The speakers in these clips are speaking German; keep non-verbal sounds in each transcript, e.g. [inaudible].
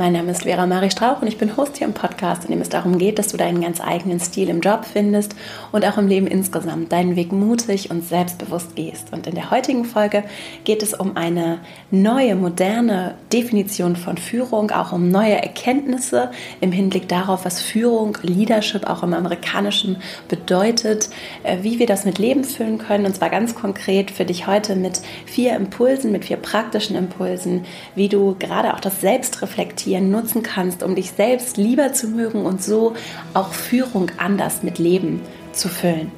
Mein Name ist Vera Marie Strauch und ich bin Host hier im Podcast, in dem es darum geht, dass du deinen ganz eigenen Stil im Job findest und auch im Leben insgesamt deinen Weg mutig und selbstbewusst gehst. Und in der heutigen Folge geht es um eine neue, moderne Definition von Führung, auch um neue Erkenntnisse im Hinblick darauf, was Führung, Leadership auch im Amerikanischen bedeutet, äh, wie wir das mit Leben füllen können. Und zwar ganz konkret für dich heute mit vier Impulsen, mit vier praktischen Impulsen, wie du gerade auch das Selbstreflektieren reflektieren nutzen kannst, um dich selbst lieber zu mögen und so auch Führung anders mit Leben zu füllen.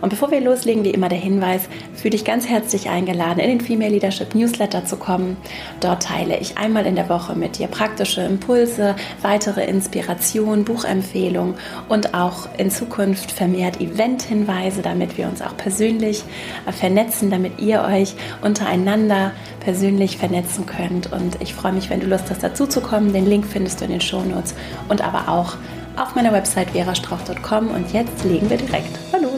Und bevor wir loslegen, wie immer der Hinweis, fühle dich ganz herzlich eingeladen, in den Female Leadership Newsletter zu kommen. Dort teile ich einmal in der Woche mit dir praktische Impulse, weitere Inspiration, Buchempfehlungen und auch in Zukunft vermehrt Event-Hinweise, damit wir uns auch persönlich vernetzen, damit ihr euch untereinander persönlich vernetzen könnt. Und ich freue mich, wenn du Lust hast, dazu zu kommen. Den Link findest du in den Shownotes und aber auch auf meiner Website verastrauch.com. Und jetzt legen wir direkt mal los.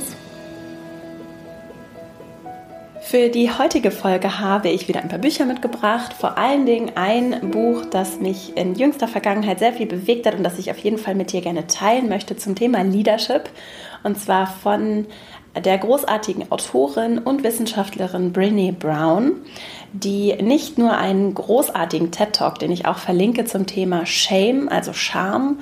Für die heutige Folge habe ich wieder ein paar Bücher mitgebracht. Vor allen Dingen ein Buch, das mich in jüngster Vergangenheit sehr viel bewegt hat und das ich auf jeden Fall mit dir gerne teilen möchte zum Thema Leadership. Und zwar von der großartigen Autorin und Wissenschaftlerin Brene Brown, die nicht nur einen großartigen TED Talk, den ich auch verlinke zum Thema Shame, also Scham,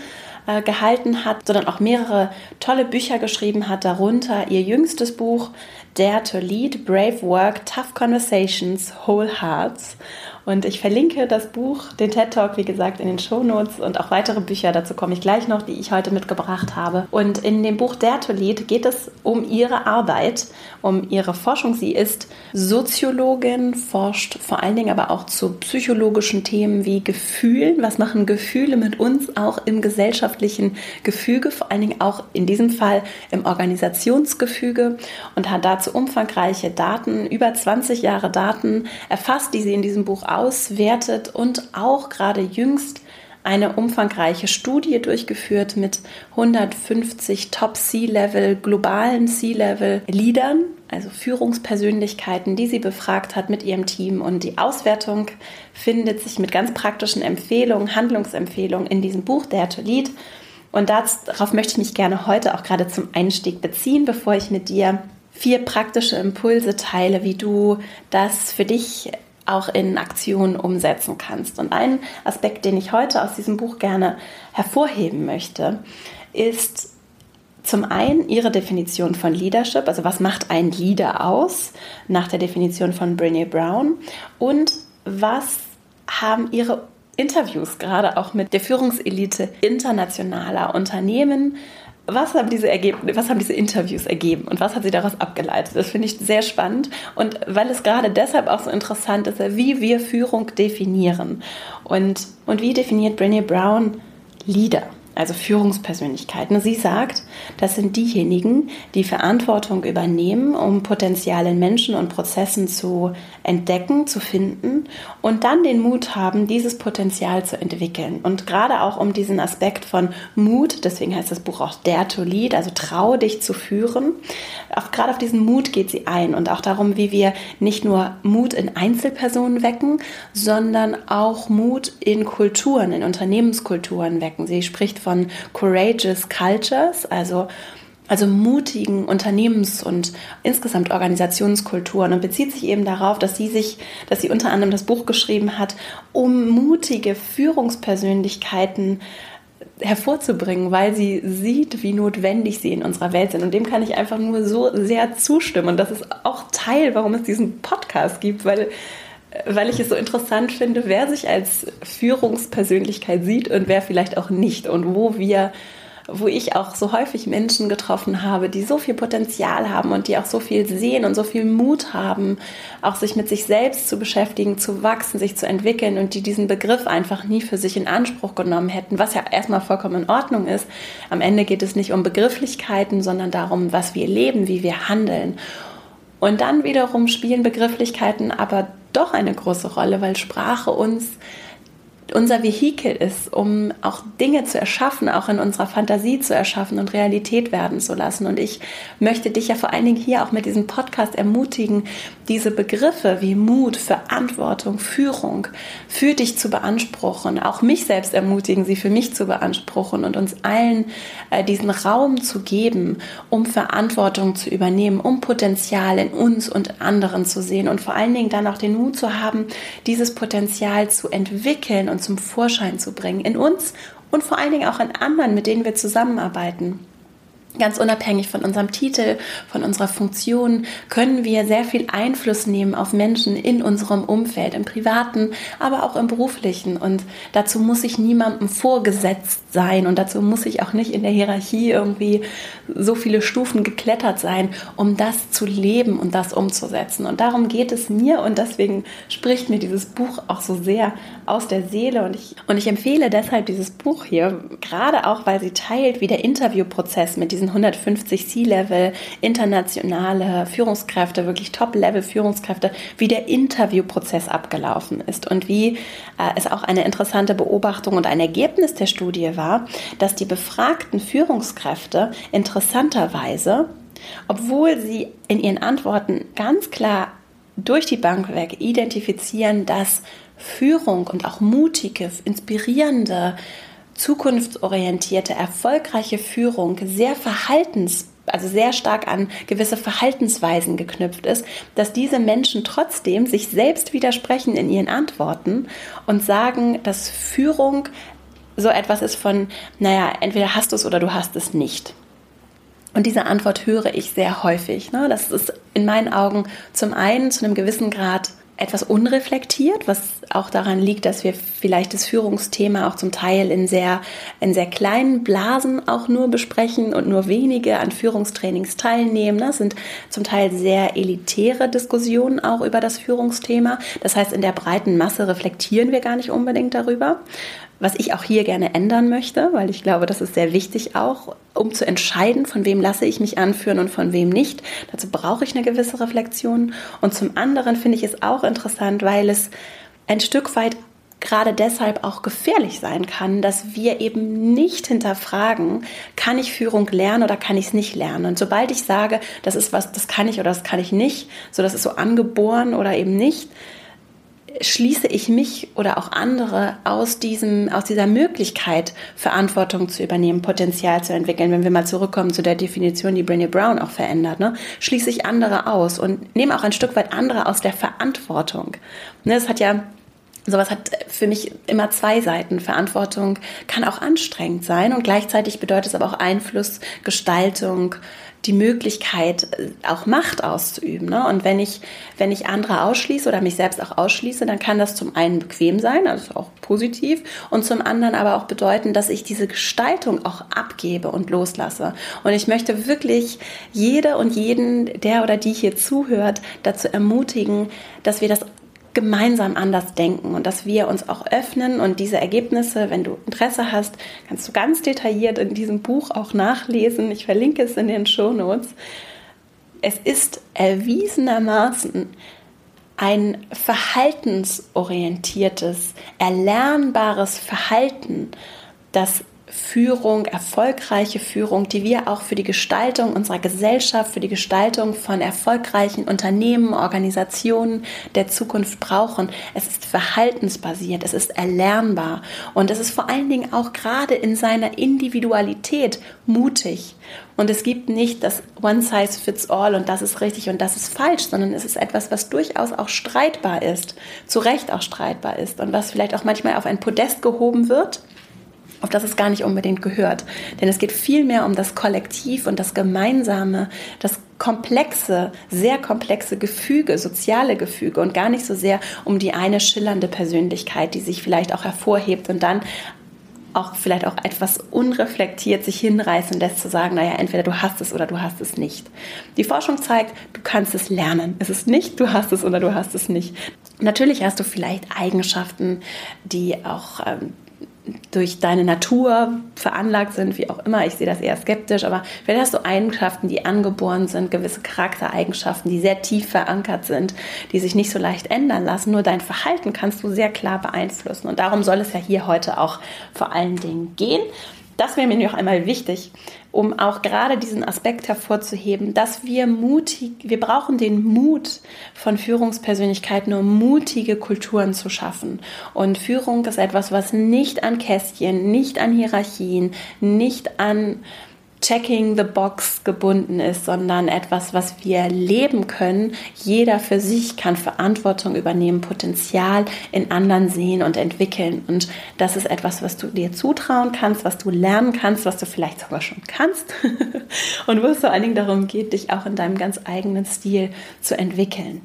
äh, gehalten hat, sondern auch mehrere tolle Bücher geschrieben hat, darunter ihr jüngstes Buch Dare to Lead, Brave Work, Tough Conversations, Whole Hearts. Und ich verlinke das Buch, den TED Talk, wie gesagt, in den Show Notes und auch weitere Bücher, dazu komme ich gleich noch, die ich heute mitgebracht habe. Und in dem Buch Dare to geht es um ihre Arbeit, um ihre Forschung. Sie ist Soziologin, forscht vor allen Dingen aber auch zu psychologischen Themen wie Gefühlen. Was machen Gefühle mit uns auch im gesellschaftlichen Gefüge, vor allen Dingen auch in diesem Fall im Organisationsgefüge und hat dazu umfangreiche Daten, über 20 Jahre Daten erfasst, die sie in diesem Buch auswertet und auch gerade jüngst eine umfangreiche Studie durchgeführt mit 150 Top C-Level, globalen C-Level-Leadern, also Führungspersönlichkeiten, die sie befragt hat mit ihrem Team. Und die Auswertung findet sich mit ganz praktischen Empfehlungen, Handlungsempfehlungen in diesem Buch, der to Lead. Und darauf möchte ich mich gerne heute auch gerade zum Einstieg beziehen, bevor ich mit dir vier praktische Impulse teile, wie du das für dich auch in Aktionen umsetzen kannst. Und ein Aspekt, den ich heute aus diesem Buch gerne hervorheben möchte, ist zum einen ihre Definition von Leadership, also was macht ein Leader aus, nach der Definition von Brene Brown und was haben ihre Interviews gerade auch mit der Führungselite internationaler Unternehmen was haben diese was haben diese Interviews ergeben und was hat sie daraus abgeleitet? Das finde ich sehr spannend und weil es gerade deshalb auch so interessant ist, wie wir Führung definieren und, und wie definiert Brené Brown Leader? Also Führungspersönlichkeiten. Sie sagt, das sind diejenigen, die Verantwortung übernehmen, um Potenzial in Menschen und Prozessen zu entdecken, zu finden und dann den Mut haben, dieses Potenzial zu entwickeln. Und gerade auch um diesen Aspekt von Mut, deswegen heißt das Buch auch Dare to Lead, also trau dich zu führen. Auch gerade auf diesen Mut geht sie ein und auch darum, wie wir nicht nur Mut in Einzelpersonen wecken, sondern auch Mut in Kulturen, in Unternehmenskulturen wecken. Sie spricht von von Courageous Cultures, also also mutigen Unternehmens- und insgesamt Organisationskulturen und bezieht sich eben darauf, dass sie sich, dass sie unter anderem das Buch geschrieben hat, um mutige Führungspersönlichkeiten hervorzubringen, weil sie sieht, wie notwendig sie in unserer Welt sind. Und dem kann ich einfach nur so sehr zustimmen. Und das ist auch Teil, warum es diesen Podcast gibt, weil weil ich es so interessant finde, wer sich als Führungspersönlichkeit sieht und wer vielleicht auch nicht und wo wir wo ich auch so häufig Menschen getroffen habe, die so viel Potenzial haben und die auch so viel sehen und so viel Mut haben, auch sich mit sich selbst zu beschäftigen, zu wachsen, sich zu entwickeln und die diesen Begriff einfach nie für sich in Anspruch genommen hätten, was ja erstmal vollkommen in Ordnung ist. Am Ende geht es nicht um Begrifflichkeiten, sondern darum, was wir leben, wie wir handeln. Und dann wiederum spielen Begrifflichkeiten aber doch eine große Rolle, weil Sprache uns unser Vehikel ist, um auch Dinge zu erschaffen, auch in unserer Fantasie zu erschaffen und Realität werden zu lassen. Und ich möchte dich ja vor allen Dingen hier auch mit diesem Podcast ermutigen, diese Begriffe wie Mut, Verantwortung, Führung für dich zu beanspruchen, auch mich selbst ermutigen, sie für mich zu beanspruchen und uns allen äh, diesen Raum zu geben, um Verantwortung zu übernehmen, um Potenzial in uns und anderen zu sehen und vor allen Dingen dann auch den Mut zu haben, dieses Potenzial zu entwickeln und zum Vorschein zu bringen in uns und vor allen Dingen auch in anderen, mit denen wir zusammenarbeiten. Ganz unabhängig von unserem Titel, von unserer Funktion, können wir sehr viel Einfluss nehmen auf Menschen in unserem Umfeld, im privaten, aber auch im beruflichen. Und dazu muss ich niemandem vorgesetzt sein und dazu muss ich auch nicht in der Hierarchie irgendwie so viele Stufen geklettert sein, um das zu leben und das umzusetzen. Und darum geht es mir und deswegen spricht mir dieses Buch auch so sehr aus der Seele. Und ich, und ich empfehle deshalb dieses Buch hier, gerade auch, weil sie teilt, wie der Interviewprozess mit diesen 150 C-Level internationale Führungskräfte, wirklich Top-Level-Führungskräfte, wie der Interviewprozess abgelaufen ist und wie äh, es auch eine interessante Beobachtung und ein Ergebnis der Studie war, dass die befragten Führungskräfte interessanterweise, obwohl sie in ihren Antworten ganz klar durch die Bank weg identifizieren, dass Führung und auch mutige, inspirierende zukunftsorientierte, erfolgreiche Führung sehr verhaltens also sehr stark an gewisse Verhaltensweisen geknüpft ist, dass diese Menschen trotzdem sich selbst widersprechen in ihren Antworten und sagen, dass Führung so etwas ist von, naja, entweder hast du es oder du hast es nicht. Und diese Antwort höre ich sehr häufig. Ne? Das ist in meinen Augen zum einen zu einem gewissen Grad etwas unreflektiert, was auch daran liegt, dass wir vielleicht das Führungsthema auch zum Teil in sehr, in sehr kleinen Blasen auch nur besprechen und nur wenige an Führungstrainings teilnehmen. Das sind zum Teil sehr elitäre Diskussionen auch über das Führungsthema. Das heißt, in der breiten Masse reflektieren wir gar nicht unbedingt darüber was ich auch hier gerne ändern möchte, weil ich glaube, das ist sehr wichtig auch, um zu entscheiden, von wem lasse ich mich anführen und von wem nicht. Dazu brauche ich eine gewisse Reflexion. Und zum anderen finde ich es auch interessant, weil es ein Stück weit gerade deshalb auch gefährlich sein kann, dass wir eben nicht hinterfragen, kann ich Führung lernen oder kann ich es nicht lernen. Und sobald ich sage, das ist was, das kann ich oder das kann ich nicht, so das ist so angeboren oder eben nicht, schließe ich mich oder auch andere aus, diesem, aus dieser Möglichkeit, Verantwortung zu übernehmen, Potenzial zu entwickeln. Wenn wir mal zurückkommen zu der Definition, die Brené Brown auch verändert, ne, schließe ich andere aus und nehme auch ein Stück weit andere aus der Verantwortung. Ne, das hat ja Sowas hat für mich immer zwei Seiten. Verantwortung kann auch anstrengend sein und gleichzeitig bedeutet es aber auch Einfluss, Gestaltung, die Möglichkeit, äh, auch Macht auszuüben. Ne? Und wenn ich, wenn ich andere ausschließe oder mich selbst auch ausschließe, dann kann das zum einen bequem sein, also auch positiv, und zum anderen aber auch bedeuten, dass ich diese Gestaltung auch abgebe und loslasse. Und ich möchte wirklich jede und jeden, der oder die hier zuhört, dazu ermutigen, dass wir das gemeinsam anders denken und dass wir uns auch öffnen und diese Ergebnisse, wenn du Interesse hast, kannst du ganz detailliert in diesem Buch auch nachlesen. Ich verlinke es in den Show Notes. Es ist erwiesenermaßen ein verhaltensorientiertes, erlernbares Verhalten, das Führung, erfolgreiche Führung, die wir auch für die Gestaltung unserer Gesellschaft, für die Gestaltung von erfolgreichen Unternehmen, Organisationen der Zukunft brauchen. Es ist verhaltensbasiert, es ist erlernbar und es ist vor allen Dingen auch gerade in seiner Individualität mutig. Und es gibt nicht das One Size Fits All und das ist richtig und das ist falsch, sondern es ist etwas, was durchaus auch streitbar ist, zu Recht auch streitbar ist und was vielleicht auch manchmal auf ein Podest gehoben wird auf das es gar nicht unbedingt gehört. Denn es geht vielmehr um das Kollektiv und das Gemeinsame, das komplexe, sehr komplexe Gefüge, soziale Gefüge und gar nicht so sehr um die eine schillernde Persönlichkeit, die sich vielleicht auch hervorhebt und dann auch vielleicht auch etwas unreflektiert sich hinreißen lässt zu sagen, naja, entweder du hast es oder du hast es nicht. Die Forschung zeigt, du kannst es lernen. Es ist nicht, du hast es oder du hast es nicht. Natürlich hast du vielleicht Eigenschaften, die auch ähm, durch deine Natur veranlagt sind, wie auch immer. Ich sehe das eher skeptisch, aber vielleicht hast du Eigenschaften, die angeboren sind, gewisse Charaktereigenschaften, die sehr tief verankert sind, die sich nicht so leicht ändern lassen. Nur dein Verhalten kannst du sehr klar beeinflussen. Und darum soll es ja hier heute auch vor allen Dingen gehen. Das wäre mir noch einmal wichtig, um auch gerade diesen Aspekt hervorzuheben, dass wir mutig, wir brauchen den Mut von Führungspersönlichkeiten, um mutige Kulturen zu schaffen. Und Führung ist etwas, was nicht an Kästchen, nicht an Hierarchien, nicht an Checking the Box gebunden ist, sondern etwas, was wir leben können. Jeder für sich kann Verantwortung übernehmen, Potenzial in anderen sehen und entwickeln. Und das ist etwas, was du dir zutrauen kannst, was du lernen kannst, was du vielleicht sogar schon kannst. [laughs] und wo es vor allen Dingen darum geht, dich auch in deinem ganz eigenen Stil zu entwickeln.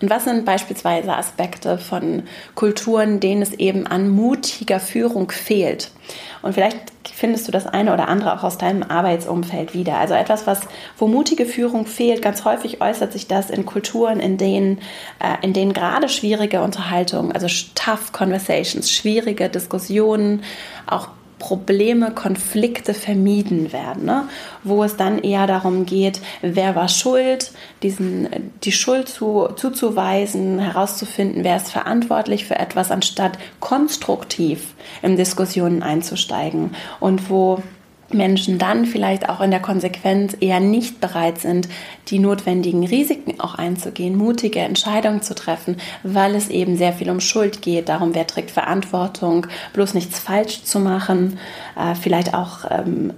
Und was sind beispielsweise Aspekte von Kulturen, denen es eben an mutiger Führung fehlt? Und vielleicht findest du das eine oder andere auch aus deinem Arbeitsumfeld wieder. Also etwas, was, wo mutige Führung fehlt, ganz häufig äußert sich das in Kulturen, in denen, äh, in denen gerade schwierige Unterhaltungen, also tough conversations, schwierige Diskussionen, auch Probleme, Konflikte vermieden werden, ne? wo es dann eher darum geht, wer war schuld, diesen, die Schuld zu, zuzuweisen, herauszufinden, wer ist verantwortlich für etwas, anstatt konstruktiv in Diskussionen einzusteigen und wo Menschen dann vielleicht auch in der Konsequenz eher nicht bereit sind, die notwendigen Risiken auch einzugehen, mutige Entscheidungen zu treffen, weil es eben sehr viel um Schuld geht, darum, wer trägt Verantwortung, bloß nichts falsch zu machen, äh, vielleicht auch ähm,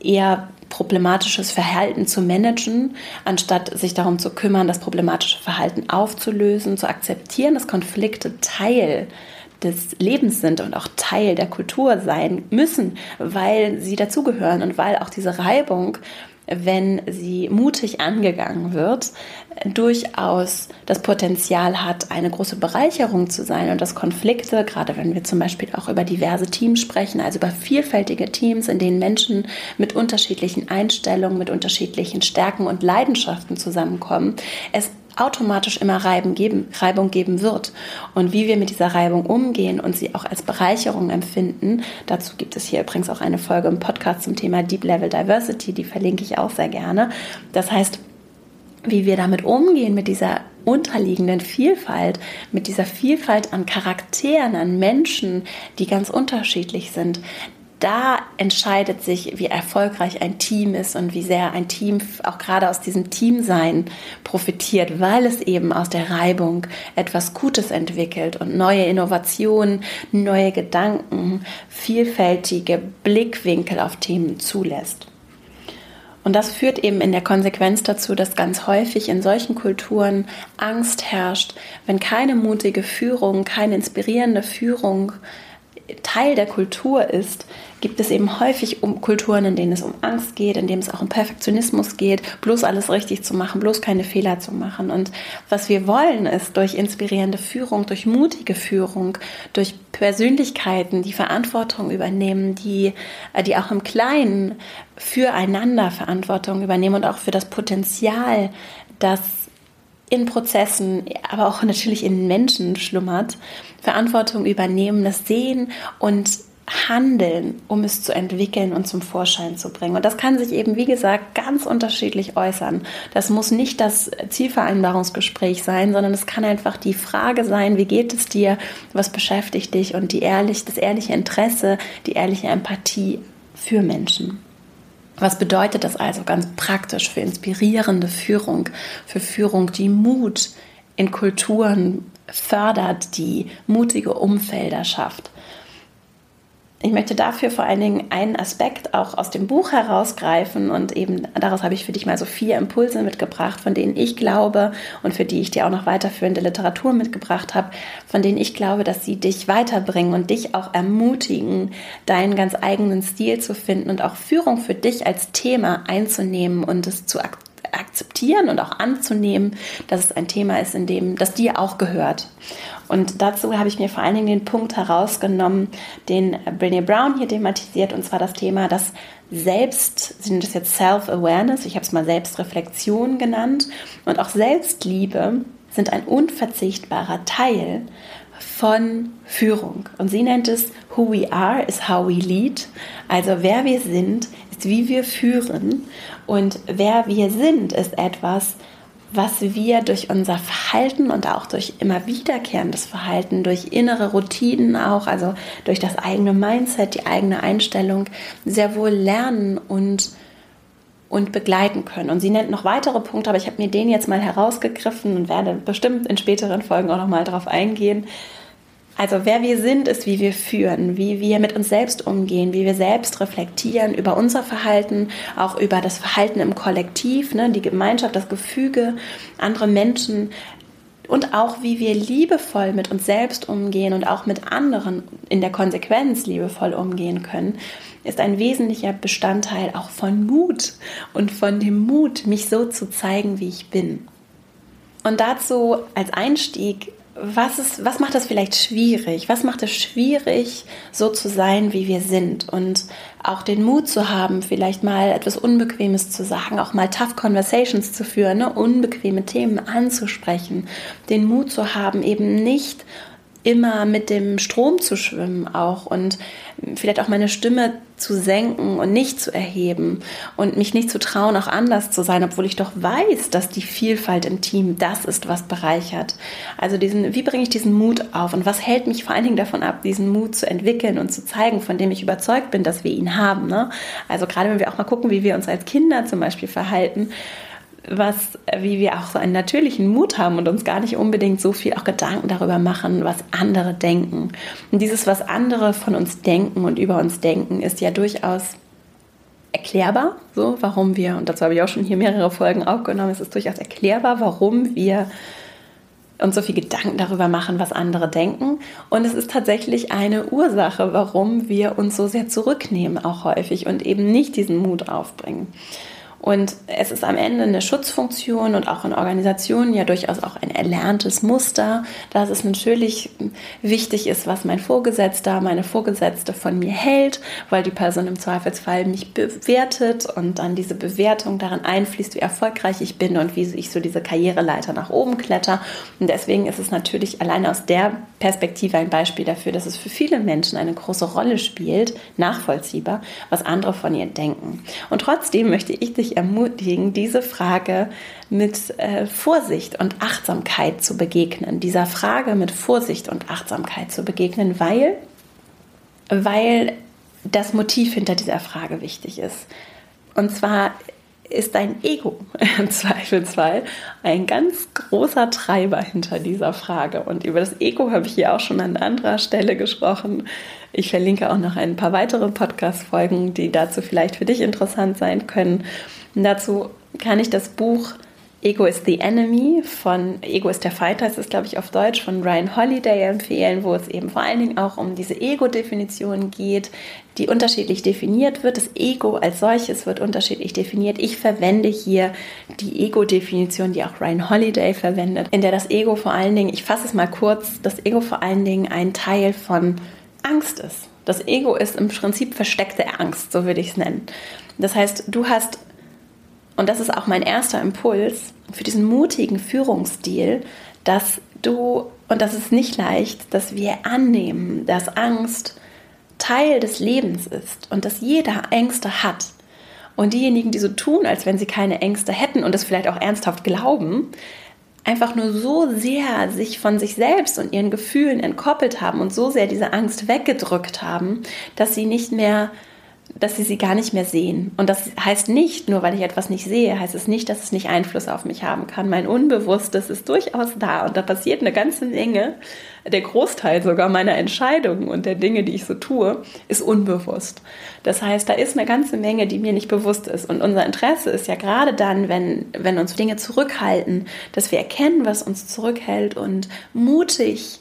eher problematisches Verhalten zu managen, anstatt sich darum zu kümmern, das problematische Verhalten aufzulösen, zu akzeptieren, dass Konflikte Teil des Lebens sind und auch Teil der Kultur sein müssen, weil sie dazugehören und weil auch diese Reibung, wenn sie mutig angegangen wird, durchaus das Potenzial hat, eine große Bereicherung zu sein und dass Konflikte, gerade wenn wir zum Beispiel auch über diverse Teams sprechen, also über vielfältige Teams, in denen Menschen mit unterschiedlichen Einstellungen, mit unterschiedlichen Stärken und Leidenschaften zusammenkommen, es automatisch immer Reibung geben, Reibung geben wird. Und wie wir mit dieser Reibung umgehen und sie auch als Bereicherung empfinden, dazu gibt es hier übrigens auch eine Folge im Podcast zum Thema Deep Level Diversity, die verlinke ich auch sehr gerne. Das heißt, wie wir damit umgehen, mit dieser unterliegenden Vielfalt, mit dieser Vielfalt an Charakteren, an Menschen, die ganz unterschiedlich sind, da entscheidet sich, wie erfolgreich ein Team ist und wie sehr ein Team auch gerade aus diesem Teamsein profitiert, weil es eben aus der Reibung etwas Gutes entwickelt und neue Innovationen, neue Gedanken, vielfältige Blickwinkel auf Themen zulässt. Und das führt eben in der Konsequenz dazu, dass ganz häufig in solchen Kulturen Angst herrscht, wenn keine mutige Führung, keine inspirierende Führung Teil der Kultur ist, gibt es eben häufig um Kulturen, in denen es um Angst geht, in denen es auch um Perfektionismus geht, bloß alles richtig zu machen, bloß keine Fehler zu machen. Und was wir wollen, ist durch inspirierende Führung, durch mutige Führung, durch Persönlichkeiten, die Verantwortung übernehmen, die, äh, die auch im Kleinen füreinander Verantwortung übernehmen und auch für das Potenzial, das in Prozessen, aber auch natürlich in Menschen schlummert, Verantwortung übernehmen, das sehen und handeln, um es zu entwickeln und zum Vorschein zu bringen. Und das kann sich eben, wie gesagt, ganz unterschiedlich äußern. Das muss nicht das Zielvereinbarungsgespräch sein, sondern es kann einfach die Frage sein, wie geht es dir, was beschäftigt dich und die ehrlich, das ehrliche Interesse, die ehrliche Empathie für Menschen. Was bedeutet das also ganz praktisch für inspirierende Führung, für Führung, die Mut in Kulturen fördert, die mutige Umfelder schafft? Ich möchte dafür vor allen Dingen einen Aspekt auch aus dem Buch herausgreifen und eben daraus habe ich für dich mal so vier Impulse mitgebracht, von denen ich glaube und für die ich dir auch noch weiterführende Literatur mitgebracht habe, von denen ich glaube, dass sie dich weiterbringen und dich auch ermutigen, deinen ganz eigenen Stil zu finden und auch Führung für dich als Thema einzunehmen und es zu akzeptieren und auch anzunehmen, dass es ein Thema ist, in dem das dir auch gehört. Und dazu habe ich mir vor allen Dingen den Punkt herausgenommen, den Brené Brown hier thematisiert, und zwar das Thema, dass Selbst, sind das jetzt Self-Awareness, ich habe es mal Selbstreflexion genannt, und auch Selbstliebe sind ein unverzichtbarer Teil von Führung. Und sie nennt es Who we are is how we lead. Also wer wir sind, ist wie wir führen. Und wer wir sind, ist etwas, was wir durch unser Verhalten und auch durch immer wiederkehrendes Verhalten, durch innere Routinen auch, also durch das eigene Mindset, die eigene Einstellung, sehr wohl lernen und, und begleiten können. Und sie nennt noch weitere Punkte, aber ich habe mir den jetzt mal herausgegriffen und werde bestimmt in späteren Folgen auch noch mal darauf eingehen. Also wer wir sind, ist, wie wir führen, wie wir mit uns selbst umgehen, wie wir selbst reflektieren über unser Verhalten, auch über das Verhalten im Kollektiv, ne, die Gemeinschaft, das Gefüge, andere Menschen und auch wie wir liebevoll mit uns selbst umgehen und auch mit anderen in der Konsequenz liebevoll umgehen können, ist ein wesentlicher Bestandteil auch von Mut und von dem Mut, mich so zu zeigen, wie ich bin. Und dazu als Einstieg was, ist, was macht das vielleicht schwierig? Was macht es schwierig, so zu sein, wie wir sind? Und auch den Mut zu haben, vielleicht mal etwas Unbequemes zu sagen, auch mal tough Conversations zu führen, ne? unbequeme Themen anzusprechen. Den Mut zu haben, eben nicht immer mit dem Strom zu schwimmen auch und vielleicht auch meine Stimme zu senken und nicht zu erheben und mich nicht zu trauen, auch anders zu sein, obwohl ich doch weiß, dass die Vielfalt im Team das ist, was bereichert. Also diesen, wie bringe ich diesen Mut auf und was hält mich vor allen Dingen davon ab, diesen Mut zu entwickeln und zu zeigen, von dem ich überzeugt bin, dass wir ihn haben. Ne? Also gerade wenn wir auch mal gucken, wie wir uns als Kinder zum Beispiel verhalten, was, wie wir auch so einen natürlichen Mut haben und uns gar nicht unbedingt so viel auch Gedanken darüber machen, was andere denken. Und dieses, was andere von uns denken und über uns denken, ist ja durchaus erklärbar, so warum wir, und dazu habe ich auch schon hier mehrere Folgen aufgenommen, es ist durchaus erklärbar, warum wir uns so viel Gedanken darüber machen, was andere denken. Und es ist tatsächlich eine Ursache, warum wir uns so sehr zurücknehmen, auch häufig und eben nicht diesen Mut aufbringen. Und es ist am Ende eine Schutzfunktion und auch in Organisationen ja durchaus auch ein erlerntes Muster, dass es natürlich wichtig ist, was mein Vorgesetzter, meine Vorgesetzte von mir hält, weil die Person im Zweifelsfall mich bewertet und dann diese Bewertung daran einfließt, wie erfolgreich ich bin und wie ich so diese Karriereleiter nach oben kletter. Und deswegen ist es natürlich allein aus der Perspektive ein Beispiel dafür, dass es für viele Menschen eine große Rolle spielt, nachvollziehbar, was andere von ihr denken. Und trotzdem möchte ich dich ermutigen, diese Frage mit äh, Vorsicht und Achtsamkeit zu begegnen. Dieser Frage mit Vorsicht und Achtsamkeit zu begegnen, weil, weil das Motiv hinter dieser Frage wichtig ist. Und zwar ist dein Ego [laughs] im Zweifelsfall ein ganz großer Treiber hinter dieser Frage. Und über das Ego habe ich hier auch schon an anderer Stelle gesprochen. Ich verlinke auch noch ein paar weitere Podcast-Folgen, die dazu vielleicht für dich interessant sein können. Und dazu kann ich das Buch Ego is the Enemy von Ego ist der Fighter, das ist glaube ich auf Deutsch von Ryan Holiday empfehlen, wo es eben vor allen Dingen auch um diese Ego-Definition geht, die unterschiedlich definiert wird. Das Ego als solches wird unterschiedlich definiert. Ich verwende hier die Ego-Definition, die auch Ryan Holiday verwendet, in der das Ego vor allen Dingen, ich fasse es mal kurz, das Ego vor allen Dingen ein Teil von Angst ist. Das Ego ist im Prinzip versteckte Angst, so würde ich es nennen. Das heißt, du hast und das ist auch mein erster Impuls für diesen mutigen Führungsstil, dass du, und das ist nicht leicht, dass wir annehmen, dass Angst Teil des Lebens ist und dass jeder Ängste hat. Und diejenigen, die so tun, als wenn sie keine Ängste hätten und das vielleicht auch ernsthaft glauben, einfach nur so sehr sich von sich selbst und ihren Gefühlen entkoppelt haben und so sehr diese Angst weggedrückt haben, dass sie nicht mehr dass sie sie gar nicht mehr sehen. Und das heißt nicht, nur weil ich etwas nicht sehe, heißt es nicht, dass es nicht Einfluss auf mich haben kann. Mein Unbewusstes ist durchaus da und da passiert eine ganze Menge. Der Großteil sogar meiner Entscheidungen und der Dinge, die ich so tue, ist unbewusst. Das heißt, da ist eine ganze Menge, die mir nicht bewusst ist. Und unser Interesse ist ja gerade dann, wenn, wenn uns Dinge zurückhalten, dass wir erkennen, was uns zurückhält und mutig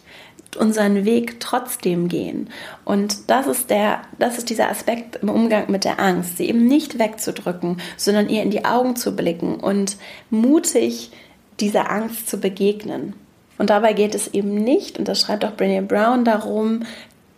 unseren Weg trotzdem gehen. Und das ist der, das ist dieser Aspekt im Umgang mit der Angst, sie eben nicht wegzudrücken, sondern ihr in die Augen zu blicken und mutig dieser Angst zu begegnen. Und dabei geht es eben nicht, und das schreibt auch Brené Brown darum,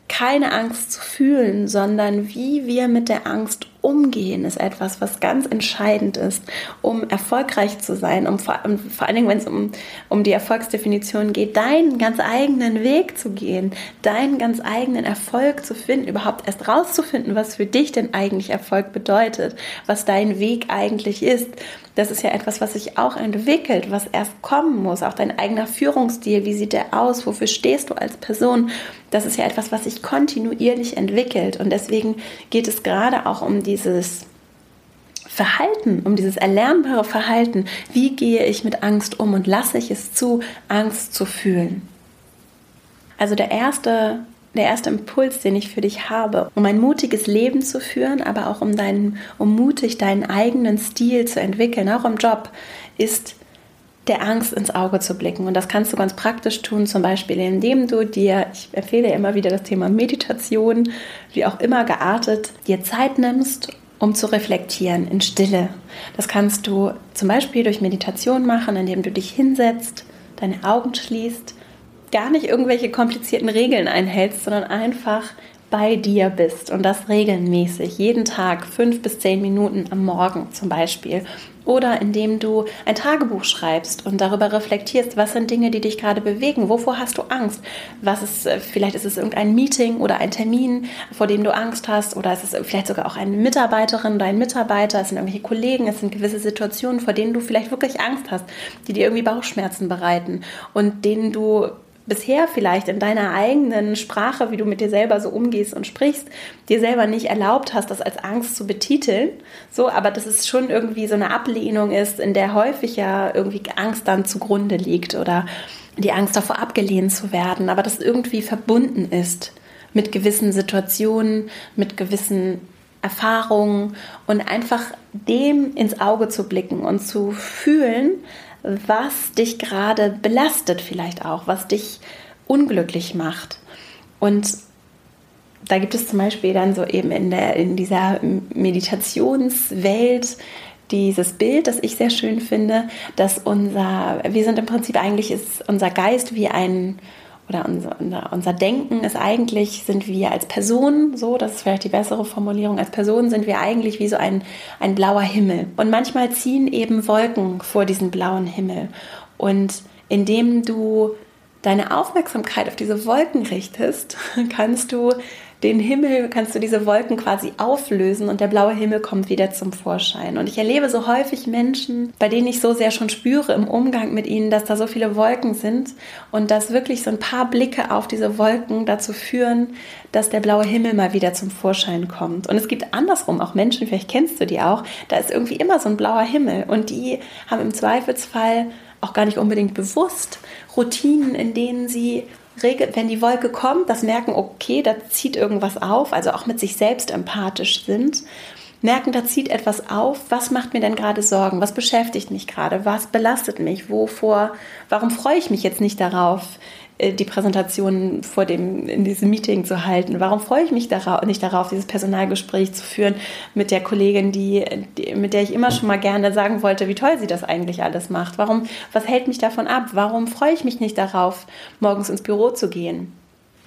keine Angst zu fühlen, sondern wie wir mit der Angst umgehen ist etwas, was ganz entscheidend ist, um erfolgreich zu sein, um vor, um, vor allen Dingen, wenn es um, um die Erfolgsdefinition geht, deinen ganz eigenen Weg zu gehen, deinen ganz eigenen Erfolg zu finden, überhaupt erst rauszufinden, was für dich denn eigentlich Erfolg bedeutet, was dein Weg eigentlich ist. Das ist ja etwas, was sich auch entwickelt, was erst kommen muss. Auch dein eigener Führungsstil, wie sieht der aus? Wofür stehst du als Person? Das ist ja etwas, was sich kontinuierlich entwickelt. Und deswegen geht es gerade auch um dieses Verhalten, um dieses erlernbare Verhalten. Wie gehe ich mit Angst um und lasse ich es zu, Angst zu fühlen? Also der erste der erste Impuls, den ich für dich habe, um ein mutiges Leben zu führen, aber auch um, deinen, um mutig deinen eigenen Stil zu entwickeln, auch im Job, ist der Angst ins Auge zu blicken. Und das kannst du ganz praktisch tun, zum Beispiel indem du dir, ich empfehle immer wieder das Thema Meditation, wie auch immer geartet, dir Zeit nimmst, um zu reflektieren in Stille. Das kannst du zum Beispiel durch Meditation machen, indem du dich hinsetzt, deine Augen schließt gar nicht irgendwelche komplizierten Regeln einhältst, sondern einfach bei dir bist und das regelmäßig, jeden Tag fünf bis zehn Minuten am Morgen zum Beispiel. Oder indem du ein Tagebuch schreibst und darüber reflektierst, was sind Dinge, die dich gerade bewegen, wovor hast du Angst, was ist, äh, vielleicht ist es irgendein Meeting oder ein Termin, vor dem du Angst hast, oder es ist vielleicht sogar auch eine Mitarbeiterin oder ein Mitarbeiter, es sind irgendwelche Kollegen, es sind gewisse Situationen, vor denen du vielleicht wirklich Angst hast, die dir irgendwie Bauchschmerzen bereiten und denen du bisher vielleicht in deiner eigenen Sprache, wie du mit dir selber so umgehst und sprichst, dir selber nicht erlaubt hast, das als Angst zu betiteln. So, aber dass es schon irgendwie so eine Ablehnung ist, in der häufig ja irgendwie Angst dann zugrunde liegt oder die Angst davor abgelehnt zu werden, aber das irgendwie verbunden ist mit gewissen Situationen, mit gewissen Erfahrungen und einfach dem ins Auge zu blicken und zu fühlen, was dich gerade belastet vielleicht auch, was dich unglücklich macht. Und da gibt es zum Beispiel dann so eben in, der, in dieser Meditationswelt dieses Bild, das ich sehr schön finde, dass unser, wir sind im Prinzip eigentlich ist unser Geist wie ein oder unser, unser, Denken ist eigentlich, sind wir als Person, so, das ist vielleicht die bessere Formulierung, als Person sind wir eigentlich wie so ein, ein blauer Himmel. Und manchmal ziehen eben Wolken vor diesen blauen Himmel. Und indem du deine Aufmerksamkeit auf diese Wolken richtest, [laughs] kannst du den Himmel, kannst du diese Wolken quasi auflösen und der blaue Himmel kommt wieder zum Vorschein. Und ich erlebe so häufig Menschen, bei denen ich so sehr schon spüre im Umgang mit ihnen, dass da so viele Wolken sind und dass wirklich so ein paar Blicke auf diese Wolken dazu führen, dass der blaue Himmel mal wieder zum Vorschein kommt. Und es gibt andersrum auch Menschen, vielleicht kennst du die auch, da ist irgendwie immer so ein blauer Himmel und die haben im Zweifelsfall auch gar nicht unbedingt bewusst Routinen, in denen sie wenn die Wolke kommt, das merken, okay, da zieht irgendwas auf, also auch mit sich selbst empathisch sind, merken, da zieht etwas auf, was macht mir denn gerade Sorgen, was beschäftigt mich gerade, was belastet mich, wovor, warum freue ich mich jetzt nicht darauf, die Präsentation vor dem, in diesem Meeting zu halten? Warum freue ich mich darauf, nicht darauf, dieses Personalgespräch zu führen mit der Kollegin, die, die, mit der ich immer schon mal gerne sagen wollte, wie toll sie das eigentlich alles macht? Warum, was hält mich davon ab? Warum freue ich mich nicht darauf, morgens ins Büro zu gehen?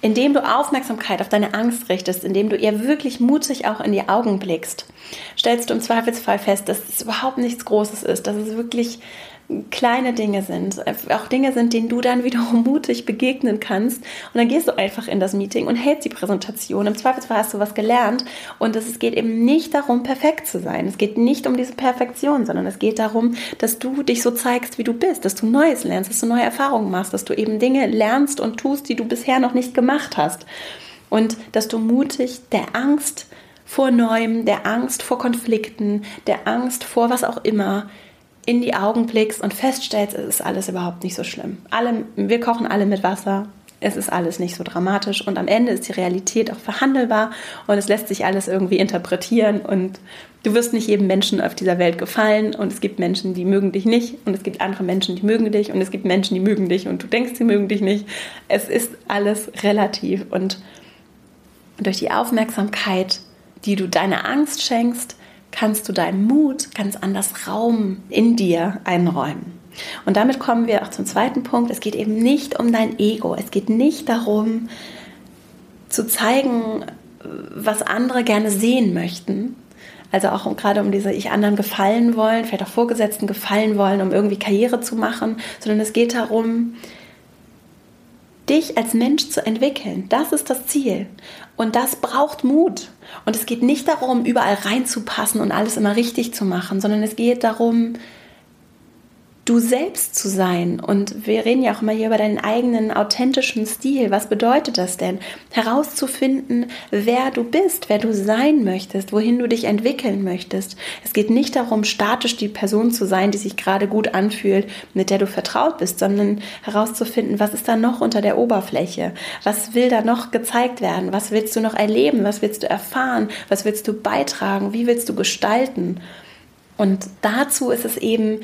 Indem du Aufmerksamkeit auf deine Angst richtest, indem du ihr wirklich mutig auch in die Augen blickst, stellst du im Zweifelsfall fest, dass es überhaupt nichts Großes ist, dass es wirklich kleine Dinge sind, auch Dinge sind, denen du dann wiederum [laughs] mutig begegnen kannst. Und dann gehst du einfach in das Meeting und hältst die Präsentation. Im Zweifelsfall hast du was gelernt. Und es geht eben nicht darum, perfekt zu sein. Es geht nicht um diese Perfektion, sondern es geht darum, dass du dich so zeigst, wie du bist, dass du Neues lernst, dass du neue Erfahrungen machst, dass du eben Dinge lernst und tust, die du bisher noch nicht gemacht hast. Und dass du mutig der Angst vor Neuem, der Angst vor Konflikten, der Angst vor was auch immer, in die Augen blickst und feststellst, es ist alles überhaupt nicht so schlimm. Alle, wir kochen alle mit Wasser. Es ist alles nicht so dramatisch. Und am Ende ist die Realität auch verhandelbar. Und es lässt sich alles irgendwie interpretieren. Und du wirst nicht jedem Menschen auf dieser Welt gefallen. Und es gibt Menschen, die mögen dich nicht. Und es gibt andere Menschen, die mögen dich. Und es gibt Menschen, die mögen dich. Und du denkst, sie mögen dich nicht. Es ist alles relativ. Und durch die Aufmerksamkeit, die du deiner Angst schenkst, kannst du deinem Mut ganz anders Raum in dir einräumen. Und damit kommen wir auch zum zweiten Punkt. Es geht eben nicht um dein Ego. Es geht nicht darum, zu zeigen, was andere gerne sehen möchten. Also auch gerade um diese ich anderen gefallen wollen, vielleicht auch Vorgesetzten gefallen wollen, um irgendwie Karriere zu machen, sondern es geht darum, dich als Mensch zu entwickeln. Das ist das Ziel. Und das braucht Mut. Und es geht nicht darum, überall reinzupassen und alles immer richtig zu machen, sondern es geht darum, du selbst zu sein. Und wir reden ja auch immer hier über deinen eigenen authentischen Stil. Was bedeutet das denn? Herauszufinden, wer du bist, wer du sein möchtest, wohin du dich entwickeln möchtest. Es geht nicht darum, statisch die Person zu sein, die sich gerade gut anfühlt, mit der du vertraut bist, sondern herauszufinden, was ist da noch unter der Oberfläche? Was will da noch gezeigt werden? Was willst du noch erleben? Was willst du erfahren? Was willst du beitragen? Wie willst du gestalten? Und dazu ist es eben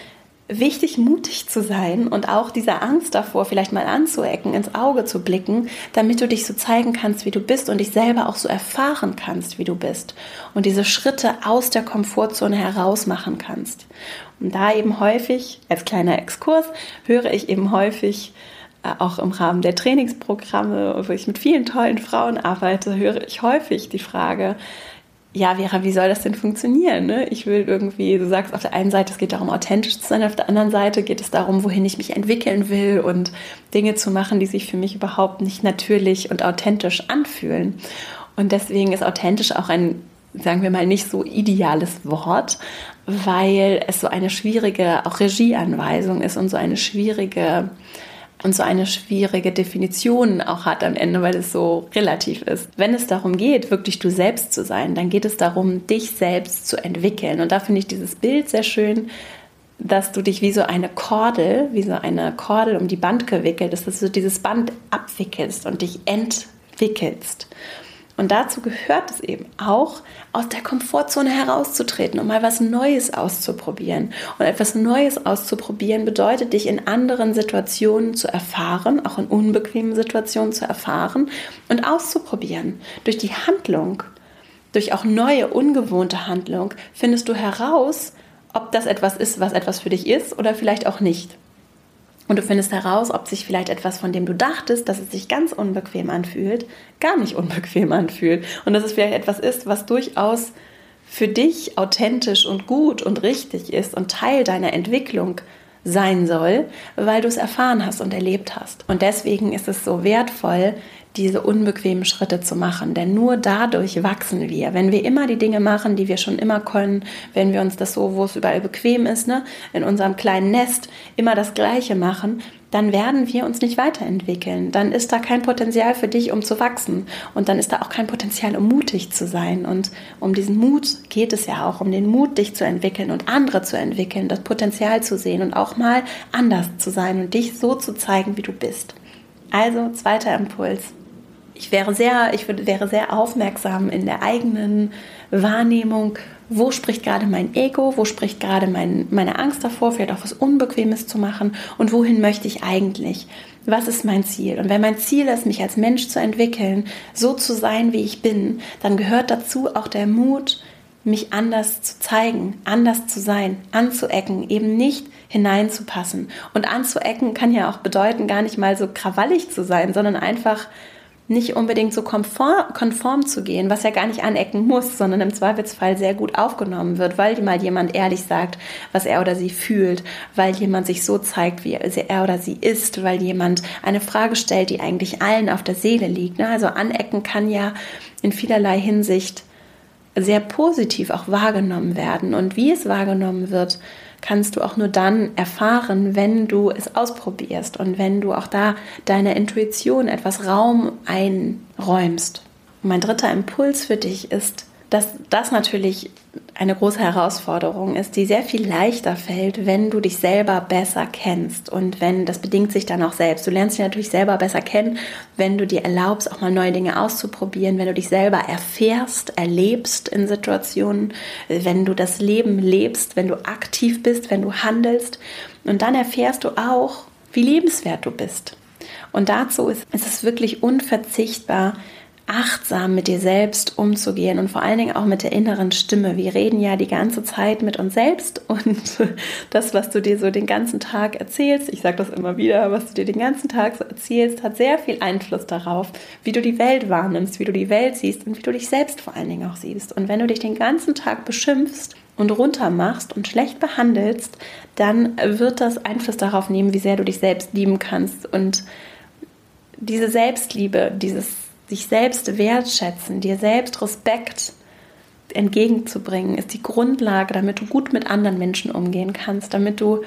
wichtig, mutig zu sein und auch dieser Angst davor, vielleicht mal anzuecken, ins Auge zu blicken, damit du dich so zeigen kannst, wie du bist und dich selber auch so erfahren kannst, wie du bist und diese Schritte aus der Komfortzone heraus machen kannst. Und da eben häufig, als kleiner Exkurs, höre ich eben häufig, äh, auch im Rahmen der Trainingsprogramme, wo ich mit vielen tollen Frauen arbeite, höre ich häufig die Frage, ja, Vera, wie soll das denn funktionieren? Ne? Ich will irgendwie, du sagst auf der einen Seite, es geht darum, authentisch zu sein, auf der anderen Seite geht es darum, wohin ich mich entwickeln will und Dinge zu machen, die sich für mich überhaupt nicht natürlich und authentisch anfühlen. Und deswegen ist authentisch auch ein, sagen wir mal, nicht so ideales Wort, weil es so eine schwierige, auch Regieanweisung ist und so eine schwierige und so eine schwierige Definition auch hat am Ende, weil es so relativ ist. Wenn es darum geht, wirklich du selbst zu sein, dann geht es darum, dich selbst zu entwickeln. Und da finde ich dieses Bild sehr schön, dass du dich wie so eine Kordel, wie so eine Kordel um die Band gewickelt ist, dass du dieses Band abwickelst und dich entwickelst. Und dazu gehört es eben auch, aus der Komfortzone herauszutreten, um mal was Neues auszuprobieren. Und etwas Neues auszuprobieren bedeutet, dich in anderen Situationen zu erfahren, auch in unbequemen Situationen zu erfahren und auszuprobieren. Durch die Handlung, durch auch neue, ungewohnte Handlung, findest du heraus, ob das etwas ist, was etwas für dich ist oder vielleicht auch nicht. Und du findest heraus, ob sich vielleicht etwas, von dem du dachtest, dass es sich ganz unbequem anfühlt, gar nicht unbequem anfühlt. Und dass es vielleicht etwas ist, was durchaus für dich authentisch und gut und richtig ist und Teil deiner Entwicklung sein soll, weil du es erfahren hast und erlebt hast. Und deswegen ist es so wertvoll, diese unbequemen Schritte zu machen. Denn nur dadurch wachsen wir. Wenn wir immer die Dinge machen, die wir schon immer können, wenn wir uns das so, wo es überall bequem ist, ne, in unserem kleinen Nest immer das Gleiche machen, dann werden wir uns nicht weiterentwickeln. Dann ist da kein Potenzial für dich, um zu wachsen. Und dann ist da auch kein Potenzial, um mutig zu sein. Und um diesen Mut geht es ja auch, um den Mut, dich zu entwickeln und andere zu entwickeln, das Potenzial zu sehen und auch mal anders zu sein und dich so zu zeigen, wie du bist. Also, zweiter Impuls ich wäre sehr, ich würde, wäre sehr aufmerksam in der eigenen Wahrnehmung, wo spricht gerade mein Ego, wo spricht gerade mein, meine Angst davor, vielleicht auch was Unbequemes zu machen und wohin möchte ich eigentlich? Was ist mein Ziel? Und wenn mein Ziel ist, mich als Mensch zu entwickeln, so zu sein, wie ich bin, dann gehört dazu auch der Mut, mich anders zu zeigen, anders zu sein, anzuecken, eben nicht hineinzupassen. Und anzuecken kann ja auch bedeuten, gar nicht mal so krawallig zu sein, sondern einfach nicht unbedingt so konform, konform zu gehen, was ja gar nicht anecken muss, sondern im Zweifelsfall sehr gut aufgenommen wird, weil mal jemand ehrlich sagt, was er oder sie fühlt, weil jemand sich so zeigt, wie er oder sie ist, weil jemand eine Frage stellt, die eigentlich allen auf der Seele liegt. Ne? Also anecken kann ja in vielerlei Hinsicht sehr positiv auch wahrgenommen werden. Und wie es wahrgenommen wird, kannst du auch nur dann erfahren, wenn du es ausprobierst und wenn du auch da deiner Intuition etwas Raum einräumst. Und mein dritter Impuls für dich ist, dass das natürlich eine große Herausforderung ist, die sehr viel leichter fällt, wenn du dich selber besser kennst und wenn das bedingt sich dann auch selbst. Du lernst dich natürlich selber besser kennen, wenn du dir erlaubst, auch mal neue Dinge auszuprobieren, wenn du dich selber erfährst, erlebst in Situationen, wenn du das Leben lebst, wenn du aktiv bist, wenn du handelst und dann erfährst du auch, wie lebenswert du bist. Und dazu ist, ist es wirklich unverzichtbar, achtsam mit dir selbst umzugehen und vor allen Dingen auch mit der inneren Stimme. Wir reden ja die ganze Zeit mit uns selbst und [laughs] das, was du dir so den ganzen Tag erzählst, ich sage das immer wieder, was du dir den ganzen Tag so erzählst, hat sehr viel Einfluss darauf, wie du die Welt wahrnimmst, wie du die Welt siehst und wie du dich selbst vor allen Dingen auch siehst. Und wenn du dich den ganzen Tag beschimpfst und runtermachst und schlecht behandelst, dann wird das Einfluss darauf nehmen, wie sehr du dich selbst lieben kannst. Und diese Selbstliebe, dieses sich selbst wertschätzen, dir selbst Respekt entgegenzubringen, ist die Grundlage, damit du gut mit anderen Menschen umgehen kannst, damit du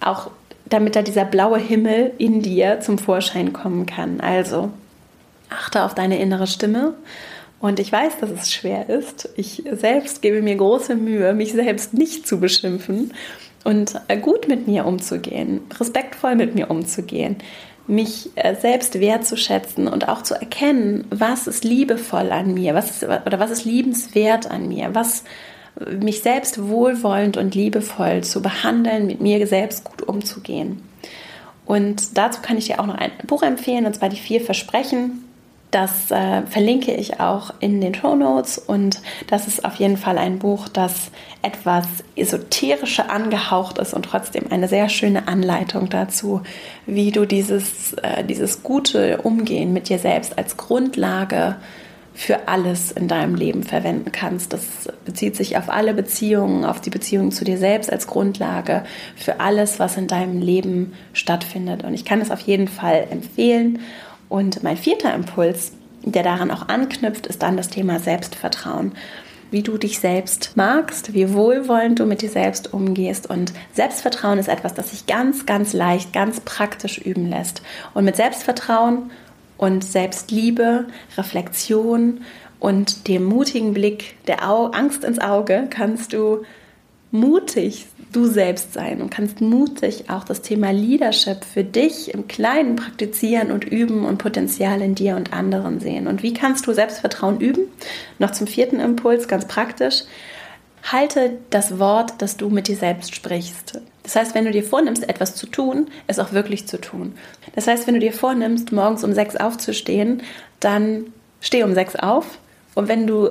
auch, damit da dieser blaue Himmel in dir zum Vorschein kommen kann. Also achte auf deine innere Stimme. Und ich weiß, dass es schwer ist. Ich selbst gebe mir große Mühe, mich selbst nicht zu beschimpfen und gut mit mir umzugehen, respektvoll mit mir umzugehen mich äh, selbst wertzuschätzen und auch zu erkennen, was ist liebevoll an mir, was ist, oder was ist liebenswert an mir, was mich selbst wohlwollend und liebevoll zu behandeln, mit mir selbst gut umzugehen. Und dazu kann ich dir auch noch ein Buch empfehlen, und zwar die vier Versprechen das äh, verlinke ich auch in den Show Notes und das ist auf jeden Fall ein Buch, das etwas esoterischer angehaucht ist und trotzdem eine sehr schöne Anleitung dazu, wie du dieses, äh, dieses gute Umgehen mit dir selbst als Grundlage für alles in deinem Leben verwenden kannst. Das bezieht sich auf alle Beziehungen, auf die Beziehung zu dir selbst als Grundlage für alles, was in deinem Leben stattfindet. Und ich kann es auf jeden Fall empfehlen. Und mein vierter Impuls, der daran auch anknüpft, ist dann das Thema Selbstvertrauen. Wie du dich selbst magst, wie wohlwollend du mit dir selbst umgehst. Und Selbstvertrauen ist etwas, das sich ganz, ganz leicht, ganz praktisch üben lässt. Und mit Selbstvertrauen und Selbstliebe, Reflexion und dem mutigen Blick der Angst ins Auge kannst du mutig du selbst sein und kannst mutig auch das Thema Leadership für dich im Kleinen praktizieren und üben und Potenzial in dir und anderen sehen. Und wie kannst du Selbstvertrauen üben? Noch zum vierten Impuls, ganz praktisch. Halte das Wort, das du mit dir selbst sprichst. Das heißt, wenn du dir vornimmst, etwas zu tun, es auch wirklich zu tun. Das heißt, wenn du dir vornimmst, morgens um sechs aufzustehen, dann steh um sechs auf. Und wenn du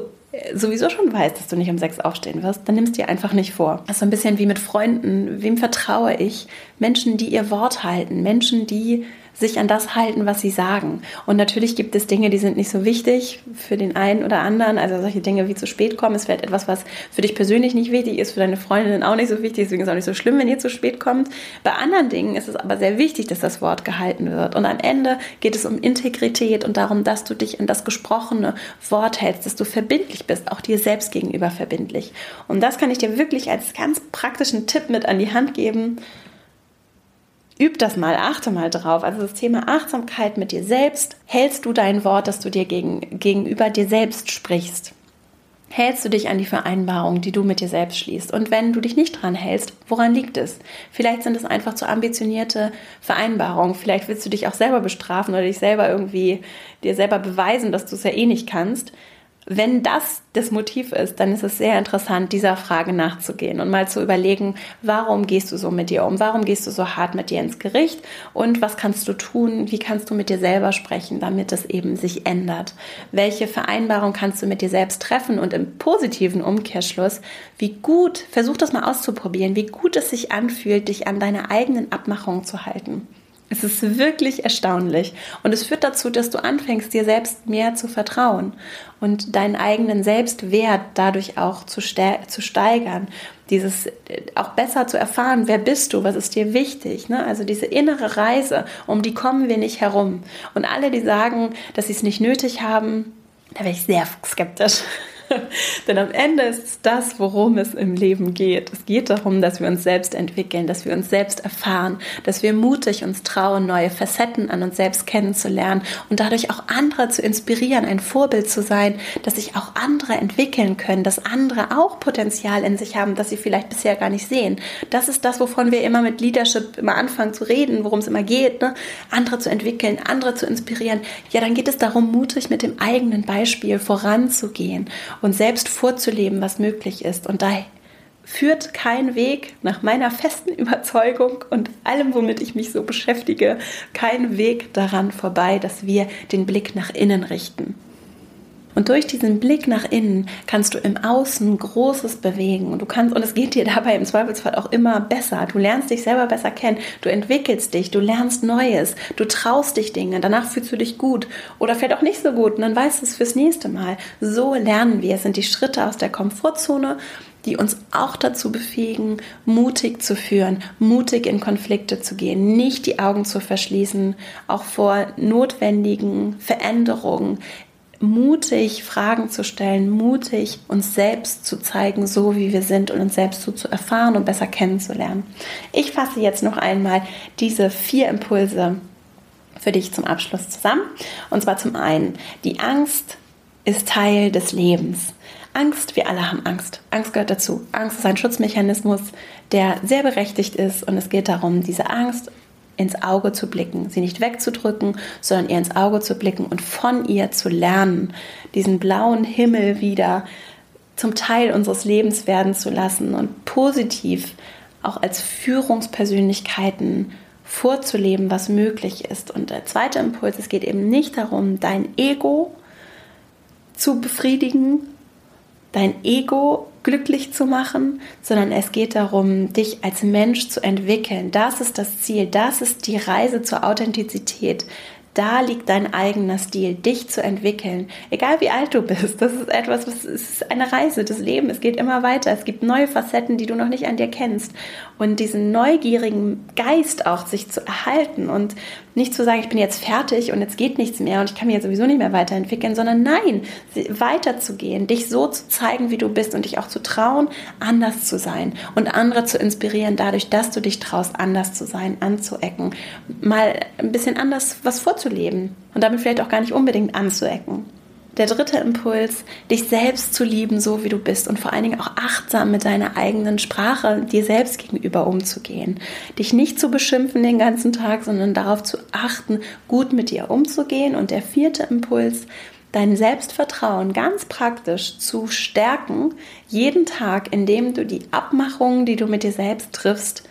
sowieso schon weißt, dass du nicht um sechs aufstehen wirst, dann nimmst dir einfach nicht vor. Das ist so ein bisschen wie mit Freunden. Wem vertraue ich? Menschen, die ihr Wort halten, Menschen, die sich an das halten, was sie sagen. Und natürlich gibt es Dinge, die sind nicht so wichtig für den einen oder anderen. Also solche Dinge wie zu spät kommen ist vielleicht etwas, was für dich persönlich nicht wichtig ist, für deine Freundin auch nicht so wichtig. Deswegen ist es auch nicht so schlimm, wenn ihr zu spät kommt. Bei anderen Dingen ist es aber sehr wichtig, dass das Wort gehalten wird. Und am Ende geht es um Integrität und darum, dass du dich an das gesprochene Wort hältst, dass du verbindlich bist, auch dir selbst gegenüber verbindlich. Und das kann ich dir wirklich als ganz praktischen Tipp mit an die Hand geben Üb das mal, achte mal drauf. Also das Thema Achtsamkeit mit dir selbst. Hältst du dein Wort, das du dir gegen, gegenüber dir selbst sprichst? Hältst du dich an die Vereinbarung, die du mit dir selbst schließt? Und wenn du dich nicht dran hältst, woran liegt es? Vielleicht sind es einfach zu ambitionierte Vereinbarungen. Vielleicht willst du dich auch selber bestrafen oder dich selber irgendwie dir selber beweisen, dass du es ja eh nicht kannst. Wenn das das Motiv ist, dann ist es sehr interessant, dieser Frage nachzugehen und mal zu überlegen, warum gehst du so mit dir um? Warum gehst du so hart mit dir ins Gericht? Und was kannst du tun? Wie kannst du mit dir selber sprechen, damit es eben sich ändert? Welche Vereinbarung kannst du mit dir selbst treffen? Und im positiven Umkehrschluss, wie gut, versuch das mal auszuprobieren, wie gut es sich anfühlt, dich an deine eigenen Abmachungen zu halten. Es ist wirklich erstaunlich. Und es führt dazu, dass du anfängst, dir selbst mehr zu vertrauen und deinen eigenen Selbstwert dadurch auch zu, zu steigern. Dieses äh, auch besser zu erfahren, wer bist du, was ist dir wichtig. Ne? Also diese innere Reise, um die kommen wir nicht herum. Und alle, die sagen, dass sie es nicht nötig haben, da wäre ich sehr skeptisch. [laughs] Denn am Ende ist es das, worum es im Leben geht. Es geht darum, dass wir uns selbst entwickeln, dass wir uns selbst erfahren, dass wir mutig uns trauen, neue Facetten an uns selbst kennenzulernen und dadurch auch andere zu inspirieren, ein Vorbild zu sein, dass sich auch andere entwickeln können, dass andere auch Potenzial in sich haben, das sie vielleicht bisher gar nicht sehen. Das ist das, wovon wir immer mit Leadership immer anfangen zu reden, worum es immer geht, ne? andere zu entwickeln, andere zu inspirieren. Ja, dann geht es darum, mutig mit dem eigenen Beispiel voranzugehen und selbst vorzuleben, was möglich ist. Und da führt kein Weg nach meiner festen [laughs] Überzeugung und allem, womit ich mich so beschäftige, kein Weg daran vorbei, dass wir den Blick nach innen richten. Und durch diesen Blick nach innen kannst du im Außen Großes bewegen. Und du kannst, und es geht dir [laughs] dabei im Zweifelsfall auch immer besser. Du lernst dich selber besser kennen. Du entwickelst dich. Du lernst Neues. Du traust dich Dinge. Danach fühlst du dich gut. Oder vielleicht auch nicht so gut. Und dann weißt du es fürs nächste Mal. So lernen wir. Es sind die Schritte aus der Komfortzone die uns auch dazu befähigen, mutig zu führen, mutig in Konflikte zu gehen, nicht die Augen zu verschließen, auch vor notwendigen Veränderungen, mutig Fragen zu stellen, mutig uns selbst zu zeigen, so wie wir sind und uns selbst so zu erfahren und besser kennenzulernen. Ich fasse jetzt noch einmal diese vier Impulse für dich zum Abschluss zusammen. Und zwar zum einen, die Angst ist Teil des Lebens. Angst, wir alle haben Angst. Angst gehört dazu. Angst ist ein Schutzmechanismus, der sehr berechtigt ist und es geht darum, diese Angst ins Auge zu blicken, sie nicht wegzudrücken, sondern ihr ins Auge zu blicken und von ihr zu lernen, diesen blauen Himmel wieder zum Teil unseres Lebens werden zu lassen und positiv auch als Führungspersönlichkeiten vorzuleben, was möglich ist. Und der zweite Impuls, es geht eben nicht darum, dein Ego zu befriedigen, dein Ego glücklich zu machen, sondern es geht darum, dich als Mensch zu entwickeln. Das ist das Ziel, das ist die Reise zur Authentizität. Da liegt dein eigener Stil, dich zu entwickeln. Egal wie alt du bist, das ist etwas, was ist eine Reise, das Leben. Es geht immer weiter. Es gibt neue Facetten, die du noch nicht an dir kennst. Und diesen neugierigen Geist auch sich zu erhalten und nicht zu sagen, ich bin jetzt fertig und jetzt geht nichts mehr und ich kann jetzt sowieso nicht mehr weiterentwickeln, sondern nein, weiterzugehen, dich so zu zeigen, wie du bist und dich auch zu trauen, anders zu sein und andere zu inspirieren, dadurch, dass du dich traust, anders zu sein, anzuecken, mal ein bisschen anders was vorzuleben und damit vielleicht auch gar nicht unbedingt anzuecken. Der dritte Impuls, dich selbst zu lieben, so wie du bist und vor allen Dingen auch achtsam mit deiner eigenen Sprache dir selbst gegenüber umzugehen. Dich nicht zu beschimpfen den ganzen Tag, sondern darauf zu achten, gut mit dir umzugehen. Und der vierte Impuls, dein Selbstvertrauen ganz praktisch zu stärken, jeden Tag, indem du die Abmachungen, die du mit dir selbst triffst,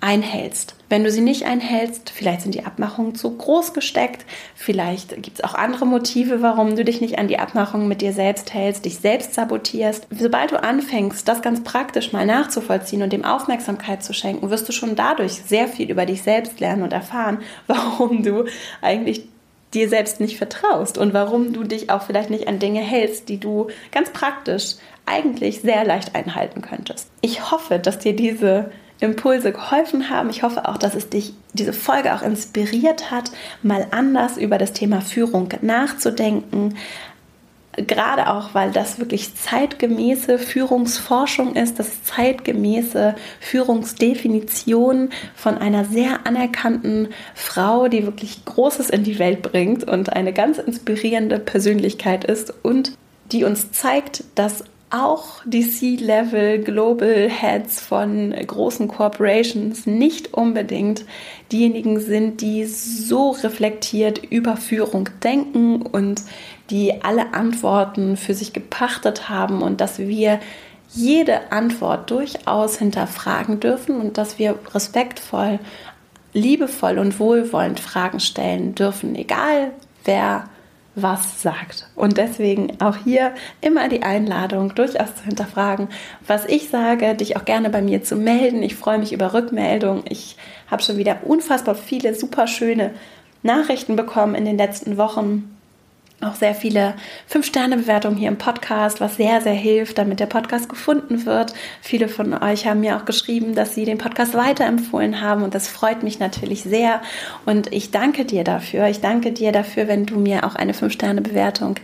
einhältst. Wenn du sie nicht einhältst, vielleicht sind die Abmachungen zu groß gesteckt, vielleicht gibt es auch andere Motive, warum du dich nicht an die Abmachungen mit dir selbst hältst, dich selbst sabotierst. Sobald du anfängst, das ganz praktisch mal nachzuvollziehen und dem Aufmerksamkeit zu schenken, wirst du schon dadurch sehr viel über dich selbst lernen und erfahren, [laughs] warum du eigentlich dir selbst nicht vertraust und warum du dich auch vielleicht nicht an Dinge hältst, die du ganz praktisch eigentlich sehr leicht einhalten könntest. Ich hoffe, dass dir diese Impulse geholfen haben. Ich hoffe auch, dass es dich diese Folge auch inspiriert hat, mal anders über das Thema Führung nachzudenken. Gerade auch, weil das wirklich zeitgemäße Führungsforschung ist, das zeitgemäße Führungsdefinition von einer sehr anerkannten Frau, die wirklich Großes in die Welt bringt und eine ganz inspirierende Persönlichkeit ist und die uns zeigt, dass auch die C-Level Global Heads von großen Corporations nicht unbedingt diejenigen sind, die so reflektiert über Führung denken und die alle Antworten für sich gepachtet haben und dass wir jede Antwort durchaus hinterfragen dürfen und dass wir respektvoll, liebevoll und wohlwollend Fragen stellen dürfen, egal wer was sagt. Und deswegen auch hier immer die Einladung, durchaus zu hinterfragen, was ich sage, dich auch gerne bei mir zu melden. Ich freue mich über Rückmeldungen. Ich habe schon wieder unfassbar viele super schöne Nachrichten bekommen in den letzten Wochen auch sehr viele Fünf-Sterne-Bewertungen hier im Podcast, was sehr, sehr hilft, damit der Podcast gefunden wird. Viele von euch haben mir auch geschrieben, dass sie den Podcast weiterempfohlen haben und das freut mich natürlich sehr. Und ich danke dir dafür. Ich danke dir dafür, wenn du mir auch eine Fünf-Sterne-Bewertung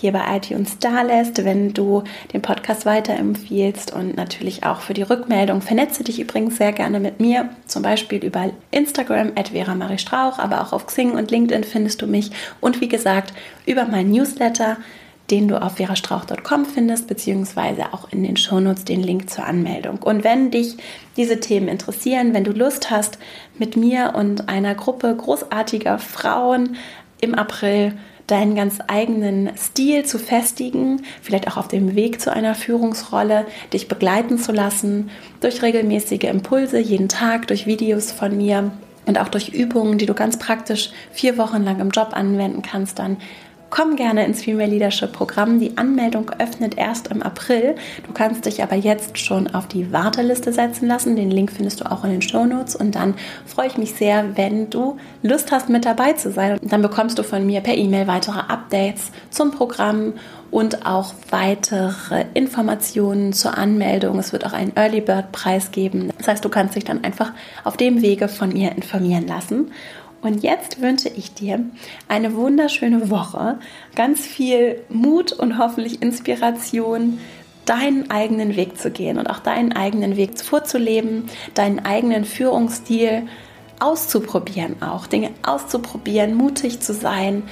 hier bei iTunes da lässt, wenn du den Podcast weiterempfiehlst und natürlich auch für die Rückmeldung. Vernetze dich übrigens sehr gerne mit mir, zum Beispiel über Instagram, Vera Marie Strauch, aber auch auf Xing und LinkedIn findest du mich. Und wie gesagt, über meinen Newsletter, den du auf verastrauch.com findest, beziehungsweise auch in den Shownotes den Link zur Anmeldung. Und wenn dich diese Themen interessieren, wenn du Lust hast, mit mir und einer Gruppe großartiger Frauen im April deinen ganz eigenen Stil zu festigen, vielleicht auch auf dem Weg zu einer Führungsrolle, dich begleiten zu lassen durch regelmäßige Impulse jeden Tag, durch Videos von mir und auch durch Übungen, die du ganz praktisch vier Wochen lang im Job anwenden kannst, dann komm gerne ins Female Leadership Programm. Die Anmeldung öffnet erst im April. Du kannst dich aber jetzt schon auf die Warteliste setzen lassen. Den Link findest du auch in den Show Notes. Und dann freue ich mich sehr, wenn du Lust hast, mit dabei zu sein. Dann bekommst du von mir per E-Mail weitere Updates zum Programm und auch weitere Informationen zur Anmeldung. Es wird auch einen Early Bird Preis geben. Das heißt, du kannst dich dann einfach auf dem Wege von mir informieren lassen. Und jetzt wünsche ich dir eine wunderschöne Woche, ganz viel Mut und hoffentlich Inspiration, deinen eigenen Weg zu gehen und auch deinen eigenen Weg vorzuleben, deinen eigenen Führungsstil auszuprobieren, auch Dinge auszuprobieren, mutig zu sein,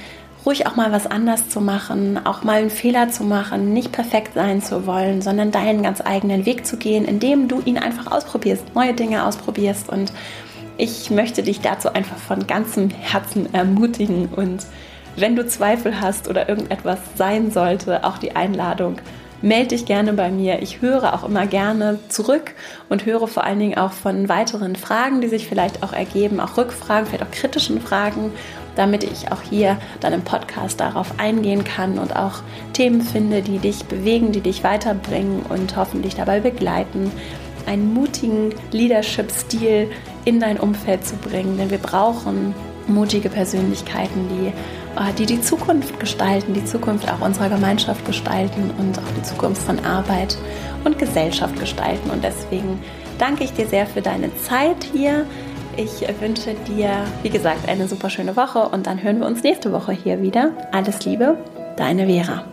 ruhig auch mal was anders zu machen, auch mal einen Fehler zu machen, nicht perfekt sein zu wollen, sondern deinen ganz eigenen Weg zu gehen, indem du ihn einfach ausprobierst, neue Dinge ausprobierst und ich möchte dich dazu einfach von ganzem Herzen ermutigen und wenn du Zweifel hast oder irgendetwas sein sollte, auch die Einladung, melde dich gerne bei mir. Ich höre auch immer gerne zurück und höre vor allen Dingen auch von weiteren Fragen, die sich vielleicht auch ergeben, auch Rückfragen, vielleicht auch kritischen Fragen, damit ich auch hier dann im Podcast darauf eingehen kann und auch Themen finde, die dich bewegen, die dich weiterbringen und hoffentlich dabei begleiten, einen mutigen Leadership-Stil in dein Umfeld zu bringen. Denn wir brauchen mutige Persönlichkeiten, die, äh, die die Zukunft gestalten, die Zukunft auch unserer Gemeinschaft gestalten und auch die Zukunft von Arbeit und Gesellschaft gestalten. Und deswegen danke ich dir sehr für deine Zeit hier. Ich wünsche dir, wie gesagt, eine super schöne Woche und dann hören wir uns nächste Woche hier wieder. Alles Liebe, deine Vera.